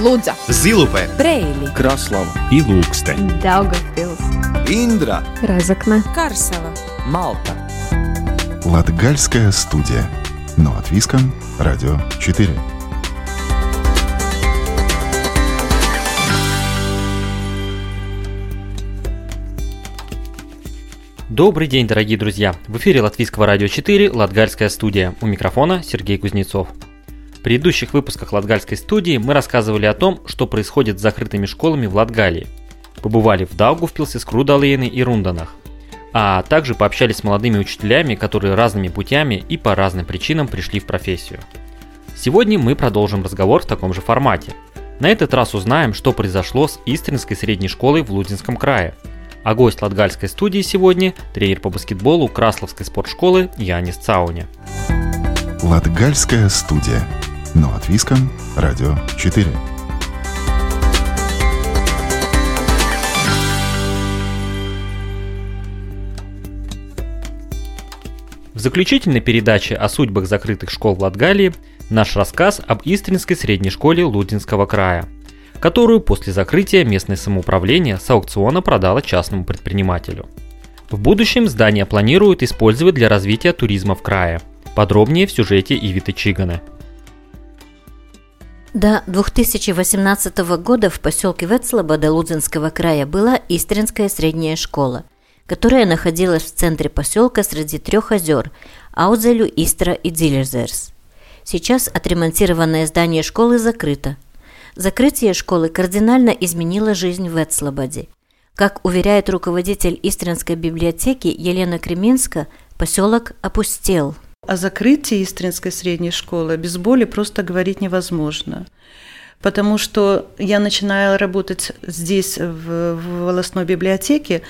Лудза, Зилупе, Брейли, Краслава и Лукстен. Daugavpils, Индра, Разокне, Карсела. Малта Латгальская студия. Но от Виском, Радио 4. Добрый день, дорогие друзья! В эфире Латвийского радио 4 «Латгальская студия». У микрофона Сергей Кузнецов. В предыдущих выпусках Латгальской студии мы рассказывали о том, что происходит с закрытыми школами в Латгалии. Побывали в Даугавпилсе, Скрудалейне и Рунданах. А также пообщались с молодыми учителями, которые разными путями и по разным причинам пришли в профессию. Сегодня мы продолжим разговор в таком же формате. На этот раз узнаем, что произошло с Истринской средней школой в Лудинском крае – а гость Латгальской студии сегодня – тренер по баскетболу Красловской спортшколы Янис Цауни. Латгальская студия. Но от Виском, Радио 4. В заключительной передаче о судьбах закрытых школ в Латгалии наш рассказ об Истринской средней школе Лудинского края – которую после закрытия местное самоуправление с аукциона продало частному предпринимателю. В будущем здание планируют использовать для развития туризма в крае. Подробнее в сюжете Ивиты Чиганы. До 2018 года в поселке Вецслабада Лудзинского края была Истринская средняя школа, которая находилась в центре поселка среди трех озер – Аудзелю, Истра и Дзильэзерс. Сейчас отремонтированное здание школы закрыто – Закрытие школы кардинально изменило жизнь в Вецслабаде. Как уверяет руководитель Истринской библиотеки Елена Креминска, поселок опустел. О закрытии Истринской средней школы без боли просто говорить невозможно. Потому что я начинала работать здесь, в, в волосной библиотеке,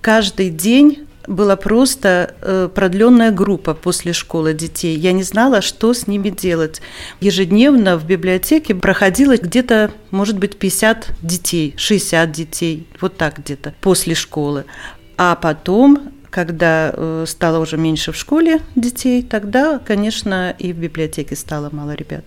каждый день была просто э, продленная группа после школы детей. Я не знала, что с ними делать. Ежедневно в библиотеке проходило где-то, может быть, 50 детей, 60 детей, вот так где-то, после школы. А потом когда э, стало уже меньше в школе детей, тогда, конечно, и в библиотеке стало мало ребят.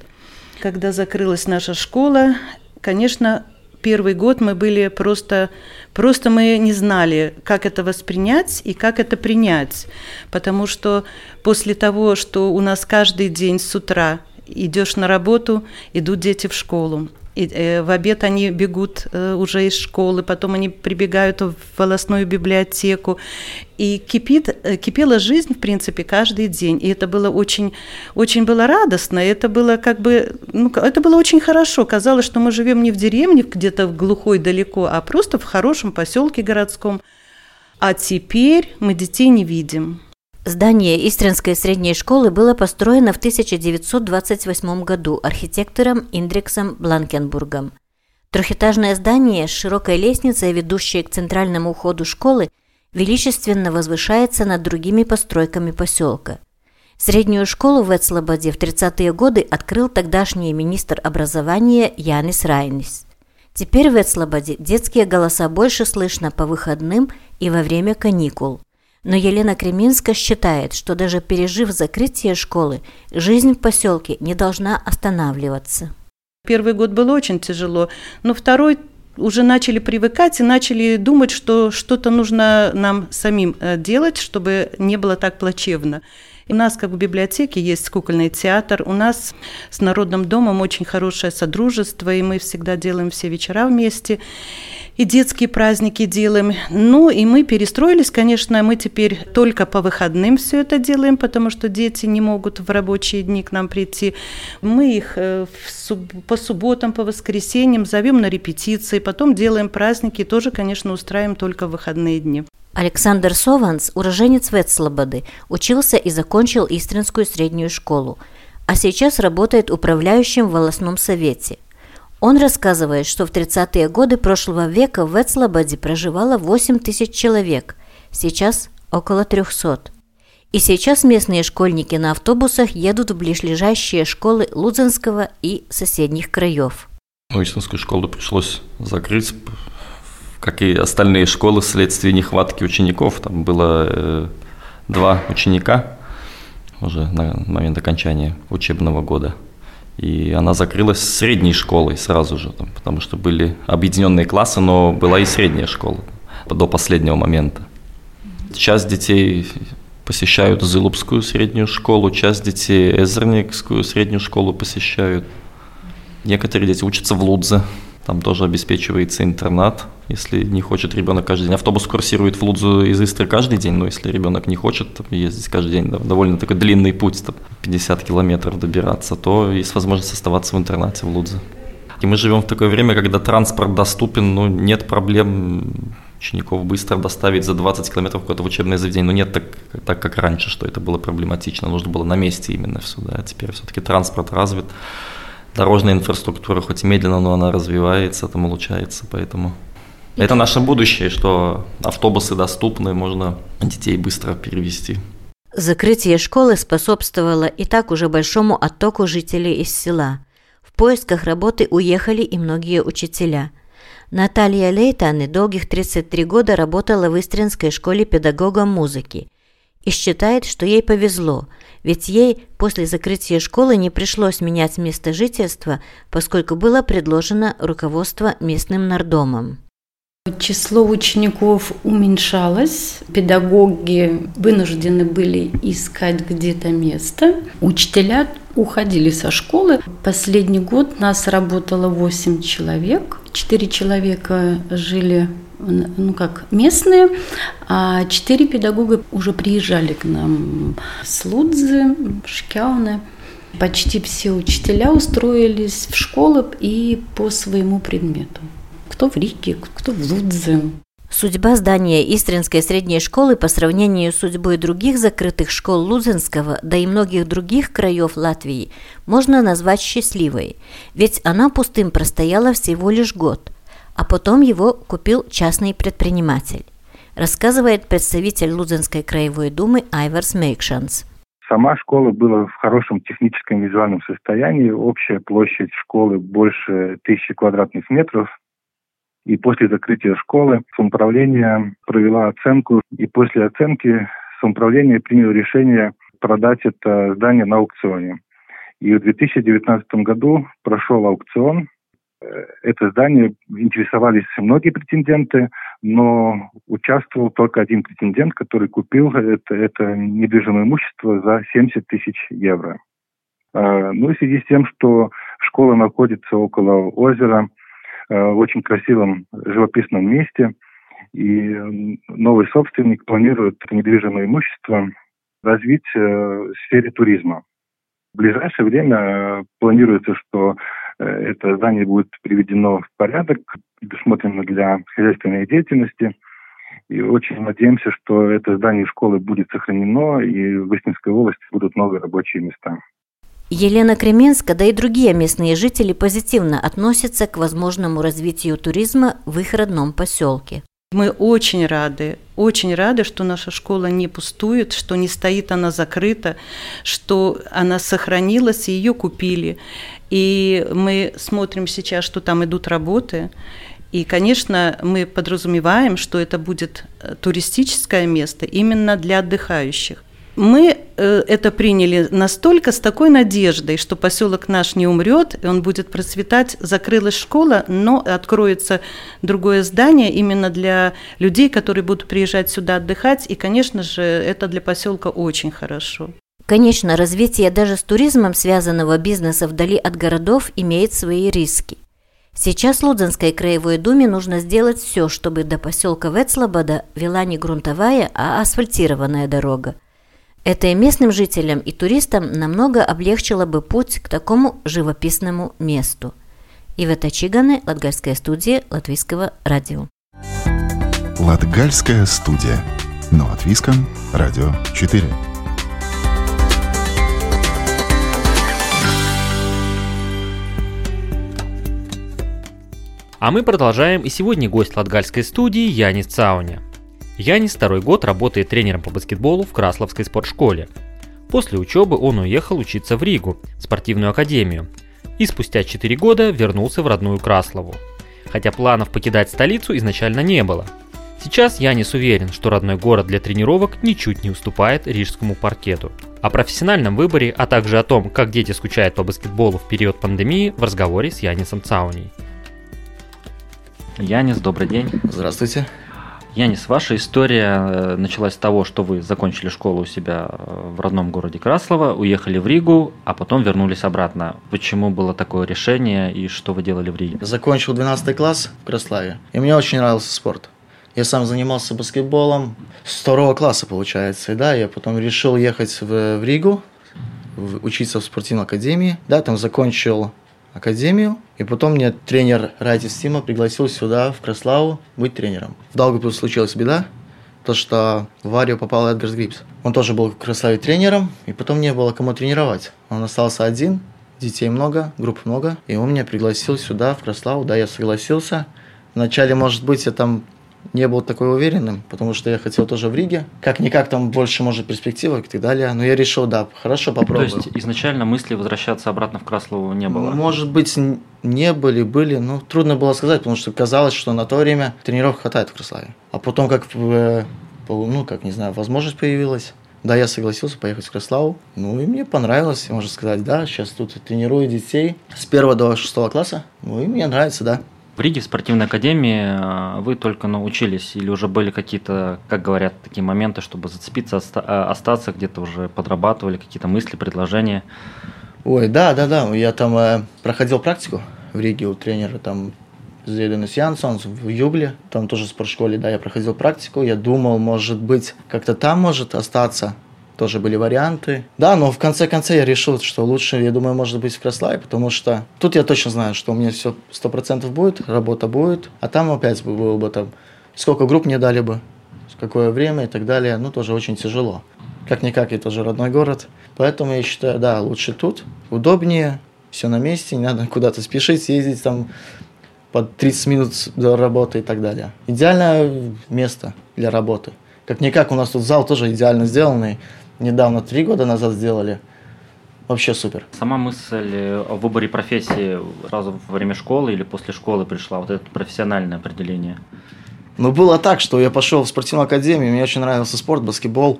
Когда закрылась наша школа, конечно, первый год мы были просто, просто мы не знали, как это воспринять и как это принять, потому что после того, что у нас каждый день с утра идешь на работу, идут дети в школу, и, э, в обед они бегут э, уже из школы, потом они прибегают в волосную библиотеку. И кипит, э, кипела жизнь, в принципе, каждый день. И это было очень, очень было радостно. Это было как бы, ну, это было очень хорошо. Казалось, что мы живем не в деревне, где-то в глухой далеко, а просто в хорошем поселке городском. А теперь мы детей не видим. Здание Истринской средней школы было построено в 1928 году архитектором Индриксом Бланкенбургом. Трехэтажное здание с широкой лестницей, ведущей к центральному входу школы, величественно возвышается над другими постройками поселка. Среднюю школу в Эцлободе в 30-е годы открыл тогдашний министр образования Янис Райнис. Теперь в Эцлободе детские голоса больше слышно по выходным и во время каникул. Но Елена Креминска считает, что даже пережив закрытие школы, жизнь в поселке не должна останавливаться. Первый год был очень тяжело, но второй уже начали привыкать и начали думать, что что-то нужно нам самим э, делать, чтобы не было так плачевно. У нас, как в библиотеке, есть кукольный театр. У нас с Народным домом очень хорошее содружество, и мы всегда делаем все вечера вместе и детские праздники делаем. Ну, и мы перестроились, конечно, мы теперь только по выходным все это делаем, потому что дети не могут в рабочие дни к нам прийти. Мы их э, по субботам, по воскресеньям зовем на репетиции, потом делаем праздники, тоже, конечно, устраиваем только в выходные дни. Александр Сованс, уроженец Ветслободы, учился и закончил Истринскую среднюю школу, а сейчас работает управляющим в волосном совете – он рассказывает, что в 30-е годы прошлого века в Эцлобаде проживало 8 тысяч человек, сейчас около 300. И сейчас местные школьники на автобусах едут в ближайшие школы Лудзенского и соседних краев. Истинскую школу пришлось закрыть, как и остальные школы, вследствие нехватки учеников. Там было э, два ученика уже на момент окончания учебного года – И она закрылась средней школой сразу же, там, потому что были объединенные классы, но была и средняя школа до последнего момента. Часть детей посещают Зылупскую среднюю школу, часть детей Эзерникскую среднюю школу посещают. Некоторые дети учатся в Лудзе, там тоже обеспечивается интернат, если не хочет ребенок каждый день. Автобус курсирует в Лудзу из Истры каждый день, но если ребенок не хочет там, ездить каждый день, да, довольно такой длинный путь, там, 50 километров добираться, то есть возможность оставаться в интернате в Лудзе. И мы живем в такое время, когда транспорт доступен, ну, нет проблем учеников быстро доставить за 20 километров куда-то в учебное заведение. Но нет так, так, как раньше, что это было проблематично. Нужно было на месте именно все. Да. Теперь все-таки транспорт развит дорожная инфраструктура, хоть и медленно, но она развивается, там улучшается, поэтому это наше будущее, что автобусы доступны, можно детей быстро перевести. Закрытие школы способствовало и так уже большому оттоку жителей из села. В поисках работы уехали и многие учителя. Наталья Лейтаны долгих 33 года работала в Истринской школе педагогом музыки и считает, что ей повезло, ведь ей после закрытия школы не пришлось менять место жительства, поскольку было предложено руководство местным нардомом. Число учеников уменьшалось, педагоги вынуждены были искать где-то место. Учителя уходили со школы. Последний год нас работало 8 человек. 4 человека жили ну как местные, а четыре педагога уже приезжали к нам с Лудзы, Шкяуны. Почти все учителя устроились в школы и по своему предмету. Кто в Риге, кто в Лудзе. Судьба здания Истринской средней школы по сравнению с судьбой других закрытых школ Лудзенского, да и многих других краев Латвии, можно назвать счастливой, ведь она пустым простояла всего лишь год – а потом его купил частный предприниматель, рассказывает представитель Лудзенской краевой думы Айварс Мейкшанс. Сама школа была в хорошем техническом визуальном состоянии. Общая площадь школы больше тысячи квадратных метров. И после закрытия школы самоуправление провела оценку. И после оценки самоуправление приняло решение продать это здание на аукционе. И в 2019 году прошел аукцион, это здание интересовались многие претенденты, но участвовал только один претендент, который купил это, это недвижимое имущество за 70 тысяч евро. А, ну и в связи с тем, что школа находится около озера, а, в очень красивом живописном месте, и новый собственник планирует недвижимое имущество развить э, в сфере туризма. В ближайшее время э, планируется, что это здание будет приведено в порядок, предусмотрено для хозяйственной деятельности. И очень надеемся, что это здание школы будет сохранено, и в Истинской области будут новые рабочие места. Елена Кременска, да и другие местные жители позитивно относятся к возможному развитию туризма в их родном поселке. Мы очень рады, очень рады, что наша школа не пустует, что не стоит она закрыта, что она сохранилась, и ее купили. И мы смотрим сейчас, что там идут работы. И, конечно, мы подразумеваем, что это будет э, туристическое место именно для отдыхающих. Мы э, это приняли настолько с такой надеждой, что поселок наш не умрет, и он будет процветать. Закрылась школа, но откроется другое здание именно для людей, которые будут приезжать сюда отдыхать. И, конечно же, это для поселка очень хорошо. Конечно, развитие даже с туризмом связанного бизнеса вдали от городов имеет свои риски. Сейчас Лудзенской краевой думе нужно сделать все, чтобы до поселка Вецлобода вела не грунтовая, а асфальтированная дорога. Это и местным жителям, и туристам намного облегчило бы путь к такому живописному месту. Ивета Чиганы, Латгальская студия Латвийского радио. Латгальская студия. Но от Виском, Радио 4. А мы продолжаем, и сегодня гость латгальской студии Янис Цауня. Янис второй год работает тренером по баскетболу в Красловской спортшколе. После учебы он уехал учиться в Ригу, спортивную академию, и спустя 4 года вернулся в родную Краслову. Хотя планов покидать столицу изначально не было. Сейчас Янис уверен, что родной город для тренировок ничуть не уступает рижскому паркету. О профессиональном выборе, а также о том, как дети скучают по баскетболу в период пандемии в разговоре с Янисом Цауней. Янис, добрый день. Здравствуйте. Янис, ваша история э, началась с того, что вы закончили школу у себя э, в родном городе Краслова, уехали в Ригу, а потом вернулись обратно. Почему было такое решение и что вы делали в Риге? Закончил 12 класс в Краславе, и мне очень нравился спорт. Я сам занимался баскетболом с второго класса, получается. Да, я потом решил ехать в, в Ригу, в, учиться в спортивной академии. Да, там закончил академию. И потом мне тренер Райтис Тима пригласил сюда, в Краславу, быть тренером. В Даугавпилсе случилась беда, то, что в аварию попал Эдгарс Грипс. Он тоже был в Краславе тренером, и потом не было кому тренировать. Он остался один, детей много, групп много, и он меня пригласил сюда, в Краславу, да, я согласился. Вначале, может быть, я там не был такой уверенным, потому что я хотел тоже в Риге. Как-никак там больше, может, перспективы и так далее. Но я решил, да, хорошо, попробую. То есть изначально мысли возвращаться обратно в Краслову не было? Может быть, не были, были. но трудно было сказать, потому что казалось, что на то время тренировок хватает в Краславе. А потом, как, э, ну, как, не знаю, возможность появилась, да, я согласился поехать в Краславу. Ну, и мне понравилось, можно сказать, да, сейчас тут тренирую детей с первого до шестого класса. Ну, и мне нравится, да. В Риге в спортивной академии а, вы только научились или уже были какие-то, как говорят, такие моменты, чтобы зацепиться, а, остаться где-то уже подрабатывали, какие-то мысли, предложения? Ой, да, да, да. Я там э, проходил практику в Риге у тренера там Зейденес Янсон в Югле, там тоже в спортшколе, да, я проходил практику, я думал, может быть, как-то там может остаться, тоже были варианты. Да, но в конце концов я решил, что лучше, я думаю, может быть в Краславе, потому что тут я точно знаю, что у меня все сто процентов будет, работа будет, а там опять было бы там, сколько групп мне дали бы, какое время и так далее, ну, тоже очень тяжело. Как-никак, это тоже родной город. Поэтому я считаю, да, лучше тут, удобнее, все на месте, не надо куда-то спешить, ездить там под 30 минут до работы и так далее. Идеальное место для работы. Как-никак у нас тут зал тоже идеально сделанный недавно, три года назад сделали. Вообще супер. Сама мысль о выборе профессии сразу во время школы или после школы пришла, вот это профессиональное определение? Ну, было так, что я пошел в спортивную академию, мне очень нравился спорт, баскетбол.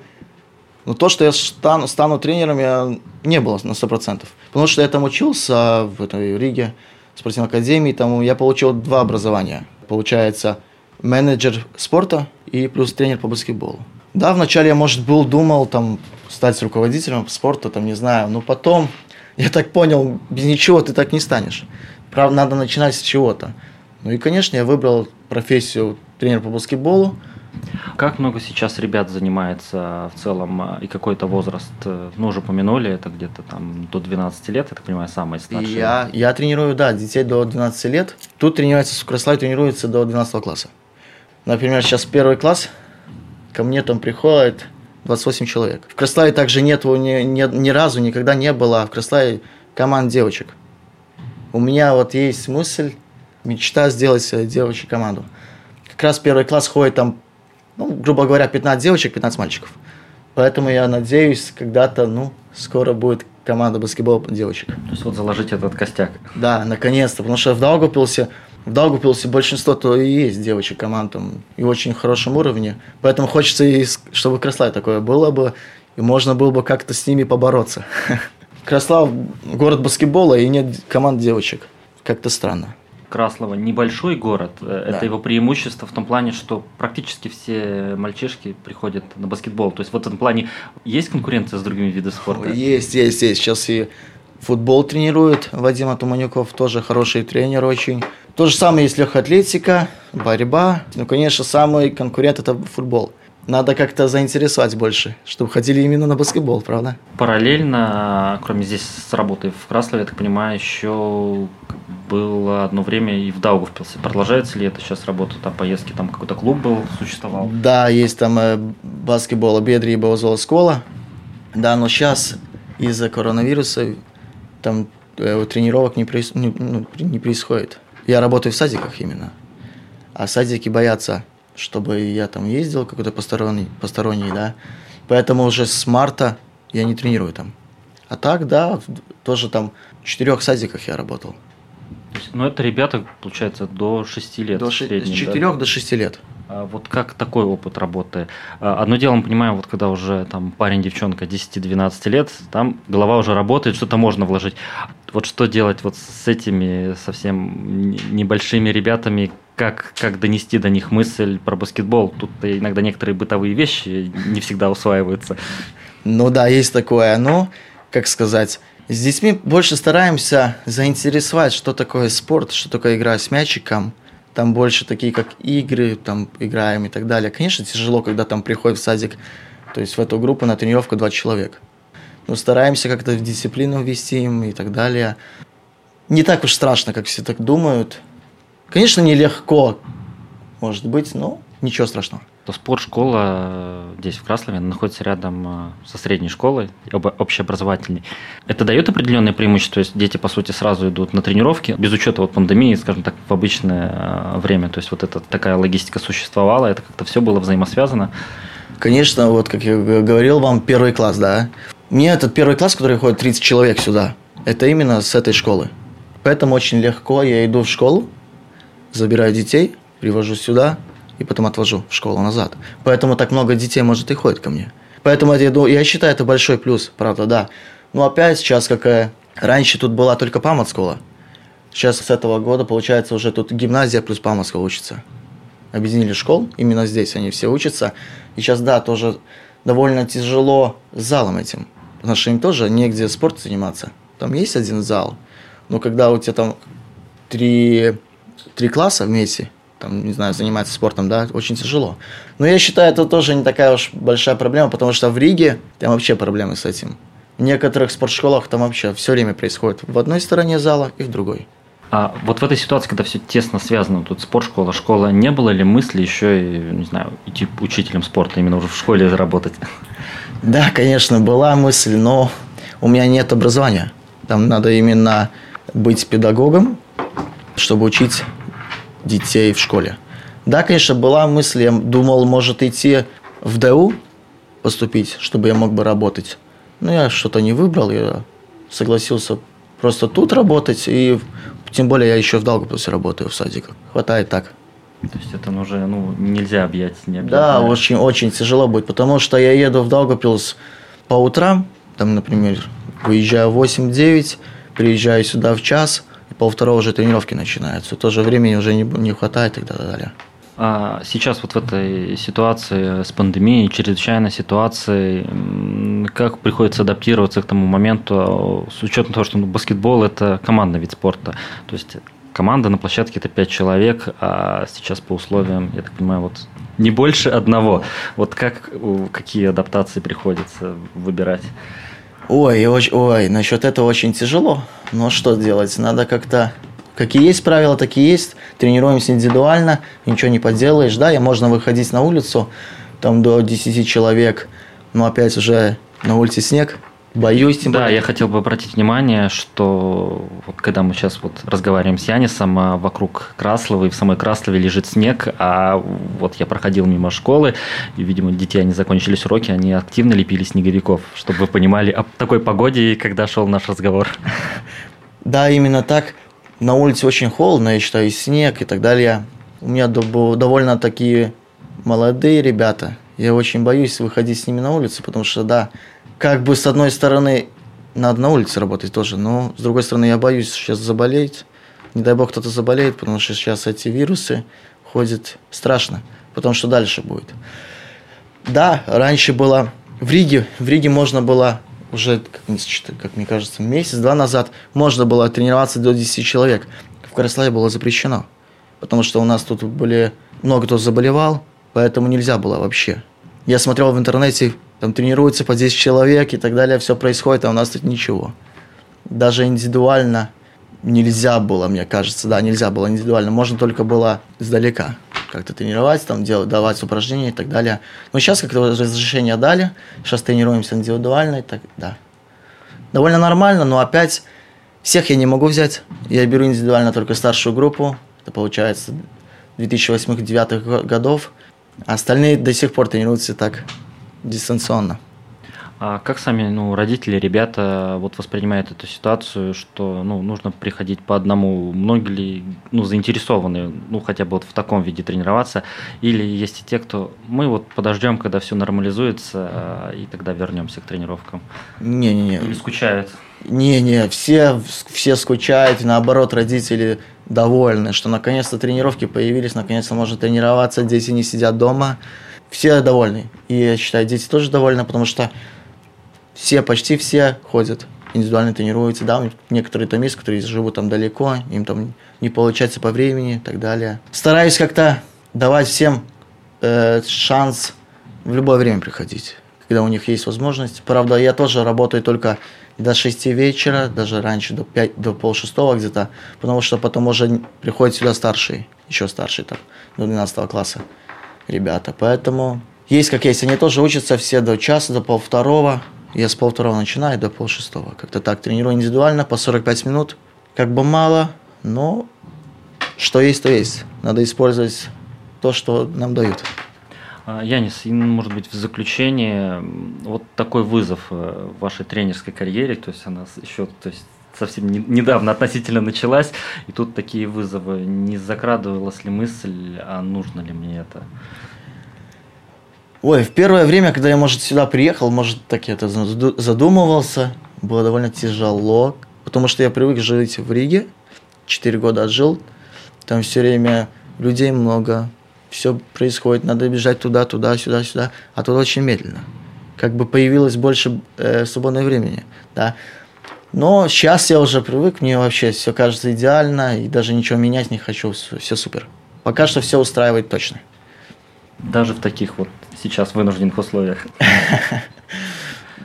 Но то, что я стану, стану тренером, я не было на 100%. Потому что я там учился в этой Риге, в спортивной академии, там я получил два образования. Получается, менеджер спорта и плюс тренер по баскетболу. Да, вначале я, может, был, думал там стать руководителем спорта, там, не знаю, но потом я так понял, без ничего ты так не станешь. Правда, надо начинать с чего-то. Ну и, конечно, я выбрал профессию тренера по баскетболу. Как много сейчас ребят занимается в целом а, и какой-то возраст? Ну, уже упомянули, это где-то там до 12 лет, я так понимаю, самые старшие. Я, я тренирую, да, детей до 12 лет. Тут тренируется, в Краславе тренируется до 12 класса. Например, сейчас первый класс – ко мне там приходит 28 человек. В Краславе также нет ни, ни, ни разу, никогда не было в Краславе команд девочек. У меня вот есть мысль, мечта сделать девочек команду. Как раз первый класс ходит там, ну, грубо говоря, 15 девочек, 15 мальчиков. Поэтому я надеюсь, когда-то, ну, скоро будет команда баскетбола девочек. То есть вот заложить этот костяк. Да, наконец-то, потому что в Даугавпилсе в Даугавпилсе большинство то и есть девочек команд там, и очень хорошем уровне. Поэтому хочется, и, чтобы Краслав такое было бы, и можно было бы как-то с ними побороться. Краслав – город баскетбола, и нет команд девочек. Как-то странно. Краслова небольшой город. Э, да. Это его преимущество в том плане, что практически все мальчишки приходят на баскетбол. То есть в этом плане есть конкуренция с другими видами спорта? Есть, есть, есть. Сейчас и футбол тренирует Вадим Атуманюков, тоже хороший тренер очень. То же самое есть легкая атлетика, борьба. Ну, конечно, самый конкурент – это футбол. Надо как-то заинтересовать больше, чтобы ходили именно на баскетбол, правда? Параллельно, кроме здесь с работой в Краслове, я так понимаю, еще было одно время и в Даугавпилсе. Продолжается ли это сейчас работа, там поездки, там какой-то клуб был, существовал? Да, есть там э, баскетбол, Бедри и Баузола школа. Да, но сейчас из-за коронавируса там э, тренировок не, проис... не, ну, не происходит. Я работаю в садиках именно. А садики боятся, чтобы я там ездил какой-то посторонний, посторонний, да. Поэтому уже с марта я не тренирую там. А так, да, тоже там в четырех садиках я работал. Ну, это ребята, получается, до 6 лет. До 6, с 4 да? до 6 лет. А вот как такой опыт работы? А, одно дело, мы понимаем, вот когда уже там парень, девчонка 10-12 лет, там голова уже работает, что-то можно вложить. Вот что делать вот с этими совсем небольшими ребятами, как, как донести до них мысль про баскетбол? Тут иногда некоторые бытовые вещи не всегда усваиваются. Ну да, есть такое. Ну, как сказать, с детьми больше стараемся заинтересовать, что такое спорт, что такое игра с мячиком – там больше такие, как игры, там играем и так далее. Конечно, тяжело, когда там приходит в садик, то есть в эту группу на тренировку 20 человек. Но стараемся как-то в дисциплину ввести им и так далее. Не так уж страшно, как все так думают. Конечно, нелегко, может быть, но ничего страшного то спортшкола э, здесь, в Краслове, находится рядом э, со средней школой, общеобразовательной. Это дает определенное преимущество, то есть дети, по сути, сразу идут на тренировки, без учета вот пандемии, скажем так, в обычное э, время. То есть вот эта такая логистика существовала, это как-то все было взаимосвязано. Конечно, вот как я говорил вам, первый класс, да. Мне этот первый класс, который ходит 30 человек сюда, это именно с этой школы. Поэтому очень легко я иду в школу, забираю детей, привожу сюда, и потом отвожу в школу назад. Поэтому так много детей, может, и ходит ко мне. Поэтому я, я считаю, это большой плюс, правда, да. Ну, опять сейчас какая... Раньше тут была только памат-школа. Сейчас с этого года, получается, уже тут гимназия плюс памат-школа учится. Объединили школ, именно здесь они все учатся. И сейчас, да, тоже довольно тяжело с залом этим. Потому что им тоже негде спортом заниматься. Там есть один зал, но когда у тебя там три, три класса вместе – там, не знаю, занимается спортом, да, очень тяжело. Но я считаю, это тоже не такая уж большая проблема, потому что в Риге там вообще проблемы с этим. В некоторых спортшколах там вообще все время происходит в одной стороне зала и в другой. А вот в этой ситуации, когда все тесно связано, тут спортшкола, школа, не было ли мысли еще, не знаю, идти учителем спорта, именно уже в школе заработать? Да, конечно, была мысль, но у меня нет образования. Там надо именно быть педагогом, чтобы учить детей в школе. Да, конечно, была мысль, я думал, может идти в ДУ поступить, чтобы я мог бы работать. Но я что-то не выбрал, я согласился просто тут работать, и тем более я еще в Долгопилсе работаю в садиках. Хватает так. То есть это уже ну, нельзя объять? Не да, очень, очень тяжело будет, потому что я еду в Долгопилс по утрам, там, например, выезжаю в 8-9, приезжаю сюда в час – полвторого уже тренировки начинаются. Тоже времени уже не, не хватает и так далее. А сейчас вот в этой ситуации с пандемией, чрезвычайной ситуации, как приходится адаптироваться к тому моменту, с учетом того, что ну, баскетбол – это командный вид спорта. То есть команда на площадке – это пять человек, а сейчас по условиям, я так понимаю, вот не больше одного. Вот как, какие адаптации приходится выбирать? Ой, ой, ой, насчет этого очень тяжело. Но что делать? Надо как-то... Какие есть правила, такие есть. Тренируемся индивидуально, ничего не поделаешь. Да, и можно выходить на улицу, там до 10 человек. Но опять уже на улице снег, Боюсь, тем Да, я хотел бы обратить внимание, что вот когда мы сейчас вот разговариваем с Янисом, а вокруг Краслова и в самой Краслове лежит снег, а вот я проходил мимо школы, и, видимо, детей, они закончились уроки, они активно лепили снеговиков, чтобы вы понимали о такой погоде, когда шел наш разговор. Да, именно так. На улице очень холодно, я считаю, и снег и так далее. У меня довольно такие молодые ребята. Я очень боюсь выходить с ними на улицу, потому что, да, как бы с одной стороны надо на улице работать тоже, но с другой стороны я боюсь сейчас заболеть. Не дай бог кто-то заболеет, потому что сейчас эти вирусы ходят страшно. Потому что дальше будет. Да, раньше было в Риге, в Риге можно было уже, как, как мне кажется, месяц-два назад можно было тренироваться до 10 человек. В Краславе было запрещено, потому что у нас тут были много кто заболевал, поэтому нельзя было вообще. Я смотрел в интернете там тренируются по 10 человек и так далее, все происходит, а у нас тут ничего. Даже индивидуально нельзя было, мне кажется, да, нельзя было индивидуально, можно только было издалека как-то тренировать, там делать, давать упражнения и так далее. Но сейчас как-то разрешение дали, сейчас тренируемся индивидуально и так, да. Довольно нормально, но опять всех я не могу взять. Я беру индивидуально только старшую группу, это получается 2008-2009 годов, а остальные до сих пор тренируются так дистанционно. А как сами ну, родители, ребята вот воспринимают эту ситуацию, что ну, нужно приходить по одному? Многие ли ну, заинтересованы ну, хотя бы вот в таком виде тренироваться? Или есть и те, кто мы вот подождем, когда все нормализуется, а, и тогда вернемся к тренировкам? Не-не-не. Или скучают? Не-не, все, все скучают, наоборот, родители довольны, что наконец-то тренировки появились, наконец-то можно тренироваться, дети не сидят дома, все довольны. И я считаю, дети тоже довольны, потому что все, почти все ходят, индивидуально тренируются, да, некоторые там есть, которые живут там далеко, им там не получается по времени и так далее. Стараюсь как-то давать всем э, шанс в любое время приходить, когда у них есть возможность. Правда, я тоже работаю только до 6 вечера, даже раньше, до, 5, до полшестого где-то, потому что потом уже приходят сюда старшие, еще старшие там, до 12 класса ребята. Поэтому есть как есть. Они тоже учатся все до часа, до полвторого. Я с полвторого начинаю до полшестого. Как-то так тренирую индивидуально по 45 минут. Как бы мало, но что есть, то есть. Надо использовать то, что нам дают. А, Янис, и, может быть, в заключение вот такой вызов э, в вашей тренерской карьере, то есть она еще то есть, совсем не, недавно относительно началась, и тут такие вызовы. Не закрадывалась ли мысль, а нужно ли мне это? Ой, в первое время, когда я, может, сюда приехал, может, так я это задумывался, было довольно тяжело, потому что я привык жить в Риге, четыре года отжил, там все время людей много, все происходит, надо бежать туда, туда, сюда, сюда, а тут очень медленно. Как бы появилось больше э, свободного времени, да. Но сейчас я уже привык, мне вообще все кажется идеально, и даже ничего менять не хочу, все, супер. Пока что все устраивает точно. Даже в таких вот сейчас вынужденных условиях?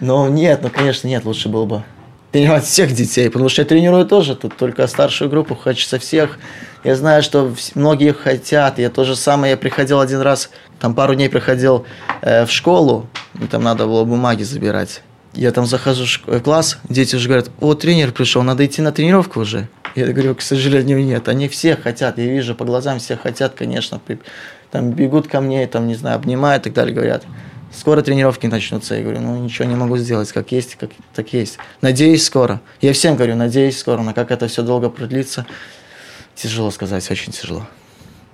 Ну, нет, ну, конечно, нет, лучше было бы тренировать всех детей, потому что я тренирую тоже, тут только старшую группу, хочется всех. Я знаю, что многие хотят, я то же самое, я приходил один раз, там пару дней приходил э, в школу, и там надо было бумаги забирать. Я там захожу в класс, дети уже говорят, о, тренер пришел, надо идти на тренировку уже. Я говорю, к сожалению, нет. Они все хотят, я вижу по глазам, все хотят, конечно. Там бегут ко мне, там, не знаю, обнимают и так далее, говорят. Скоро тренировки начнутся. Я говорю, ну ничего не могу сделать, как есть, как так есть. Надеюсь, скоро. Я всем говорю, надеюсь, скоро. Но как это все долго продлится, тяжело сказать, очень тяжело.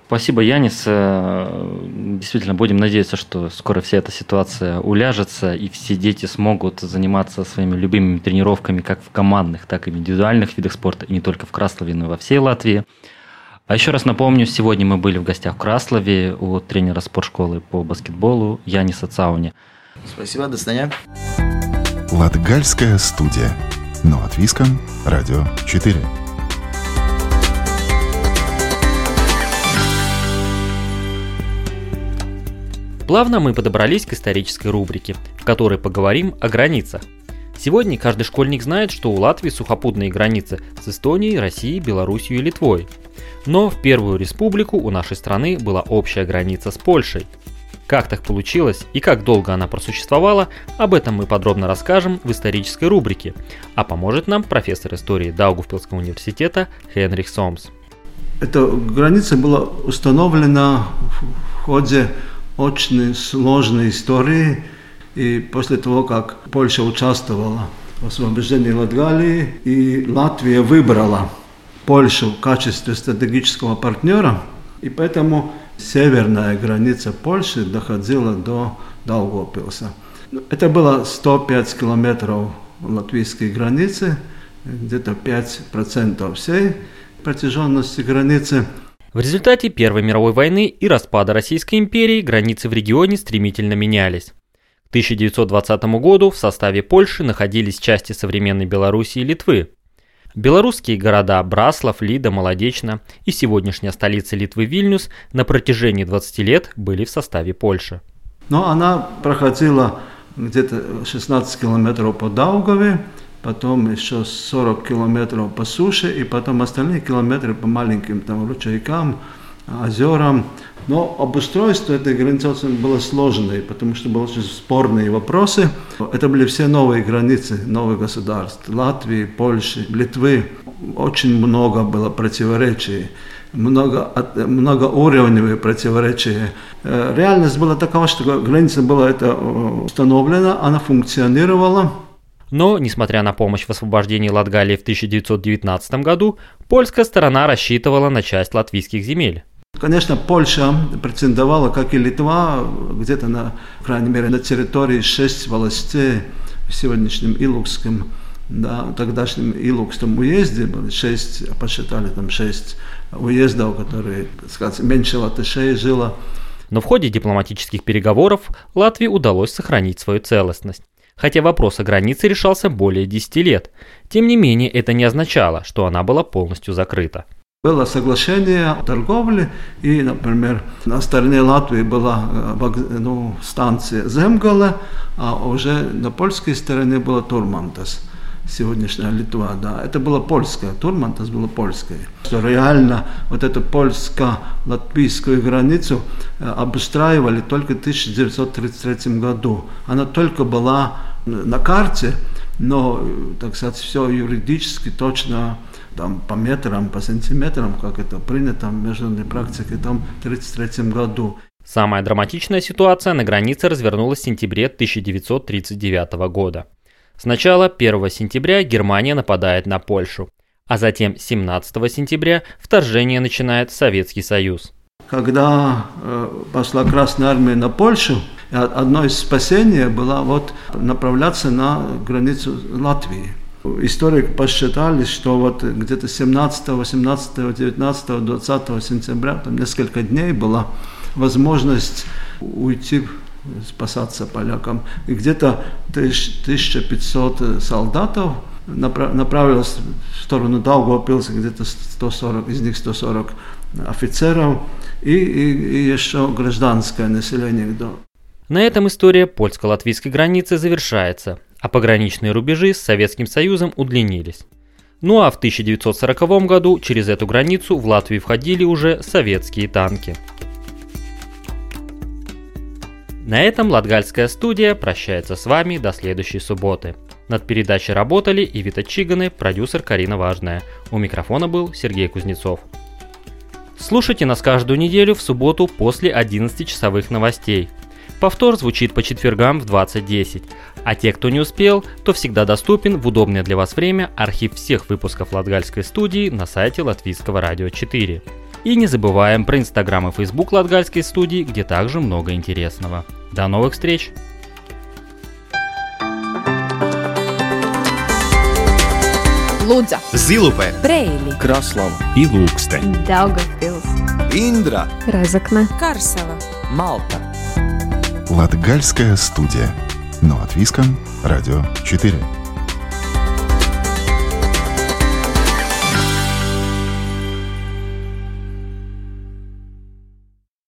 Спасибо, Янис. Э, действительно, будем надеяться, что скоро вся эта ситуация уляжется, и все дети смогут заниматься своими любимыми тренировками как в командных, так и в индивидуальных видах спорта, и не только в Краслове, но и во всей Латвии. А еще раз напомню, сегодня мы были в гостях в Краслове у тренера спортшколы по баскетболу Яниса Цауни. Спасибо, до свидания. Латгальская студия. Но от Виском, Радио 4. Плавно мы подобрались к исторической рубрике, в которой поговорим о границах. Сегодня каждый школьник знает, что у Латвии сухопутные границы с Эстонией, Россией, Белоруссией и Литвой – но в Первую Республику у нашей страны была общая граница с Польшей. Как так получилось и как долго она просуществовала, об этом мы подробно расскажем в исторической рубрике, а поможет нам профессор истории Даугавпилского университета Хенрих Сомс. Эта граница была установлена в ходе очень сложной истории, и после того, как Польша участвовала в освобождении Латгалии, и Латвия выбрала Польшу в качестве стратегического партнера, и поэтому северная граница Польши доходила до Даугавпилса. Это было 105 километров латвийской границы, где-то 5% всей протяженности границы. В результате Первой мировой войны и распада Российской империи границы в регионе стремительно менялись. К 1920 году в составе Польши находились части современной Белоруссии и Литвы. Белорусские города Браслав, Лида, Молодечно и сегодняшняя столица Литвы Вильнюс на протяжении 20 лет были в составе Польши. Но она проходила где-то 16 километров по Даугаве, потом еще 40 километров по суше, и потом остальные километры по маленьким там ручейкам, озерам. Но обустройство этой границы было сложное, потому что были очень спорные вопросы. Это были все новые границы новых государств. Латвии, Польши, Литвы. очень много было противоречий, много, многоуровневые противоречия. Э, реальность была такова, что граница была это э, установлена, она функционировала. Но, несмотря на помощь в освобождении Латгалии в 1919 году, польская сторона рассчитывала на часть латвийских земель. Конечно, Польша претендовала, как и Литва, где-то, на, по крайней мере, на территории шесть властей в сегодняшнем Илукском да, тогдашнем Илукском уезде было шесть, посчитали там шесть уездов, которые, сказать, меньше латышей жило. Но в ходе дипломатических переговоров Латвии удалось сохранить свою целостность. Хотя вопрос о границе решался более 10 лет. Тем не менее, это не означало, что она была полностью закрыта. Было соглашение о торговле, и, например, на стороне Латвии была э, ну, станция Земгала, а уже на польской стороне была Турмантас сегодняшняя Литва, да, это было польское, Турмантас было польское. Что реально вот эту польско-латвийскую границу э, обустраивали только в 1933 году. Она только была на карте, но, так сказать, все юридически точно там, по метрам, по сантиметрам, как это принято в международной практике, там, в 1933 году. Самая драматичная ситуация на границе развернулась в сентябре 1939 года. Сначала 1 сентября Германия нападает на Польшу, а затем 17 сентября вторжение начинает Советский Союз. Когда э, пошла Красная Армия на Польшу, одно из спасений было вот направляться на границу Латвии. Историки посчитали, что вот где-то 17, 18, 19, 20 сентября, там несколько дней была возможность уйти спасаться полякам. И где-то 1500 солдатов направилось в сторону Даугавпилса, где-то 140, из них 140 офицеров и, и, и еще гражданское население. На этом история польско-латвийской границы завершается, а пограничные рубежи с Советским Союзом удлинились. Ну а в 1940 году через эту границу в Латвию входили уже советские танки. На этом Латгальская студия прощается с вами до следующей субботы. Над передачей работали Ивита Чиганы, продюсер Карина Важная. У микрофона был Сергей Кузнецов. Слушайте нас каждую неделю в субботу после 11-часовых новостей. Повтор звучит по четвергам в 20.10. А те, кто не успел, то всегда доступен в удобное для вас время архив всех выпусков Латгальской студии на сайте Латвийского радио 4. И не забываем про инстаграм и фейсбук Латгальской студии, где также много интересного. До новых встреч! Лудза, Зилупе, Брейли, Краслава и Ilūkste, Daugavpils, Индра, Разокна, Карсела, Малта. Латгальская студия. Но от Виска, Радио 4.